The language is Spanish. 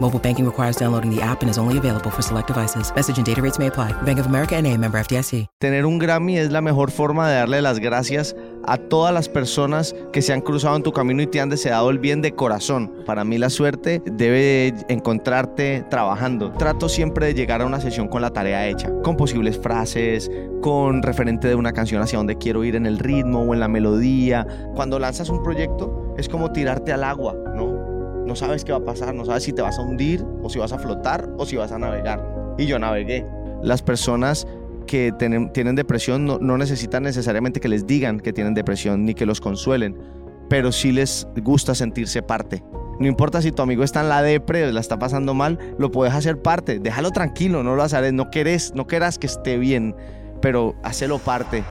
Mobile banking requires downloading the app and is only available for select devices. Message and data rates may apply. Bank of America and a member FDIC. Tener un Grammy es la mejor forma de darle las gracias a todas las personas que se han cruzado en tu camino y te han deseado el bien de corazón. Para mí la suerte debe encontrarte trabajando. Trato siempre de llegar a una sesión con la tarea hecha, con posibles frases, con referente de una canción hacia donde quiero ir en el ritmo o en la melodía. Cuando lanzas un proyecto es como tirarte al agua, ¿no? No sabes qué va a pasar, no sabes si te vas a hundir o si vas a flotar o si vas a navegar. Y yo navegué. Las personas que tienen, depresión no, necesitan necesariamente que les digan que tienen depresión ni que los consuelen, pero sí les gusta sentirse parte. No importa si tu amigo está en la depre la está pasando mal, lo puedes hacer parte. Déjalo tranquilo, no lo haces, no querés, no querás que esté bien, pero hacelo parte.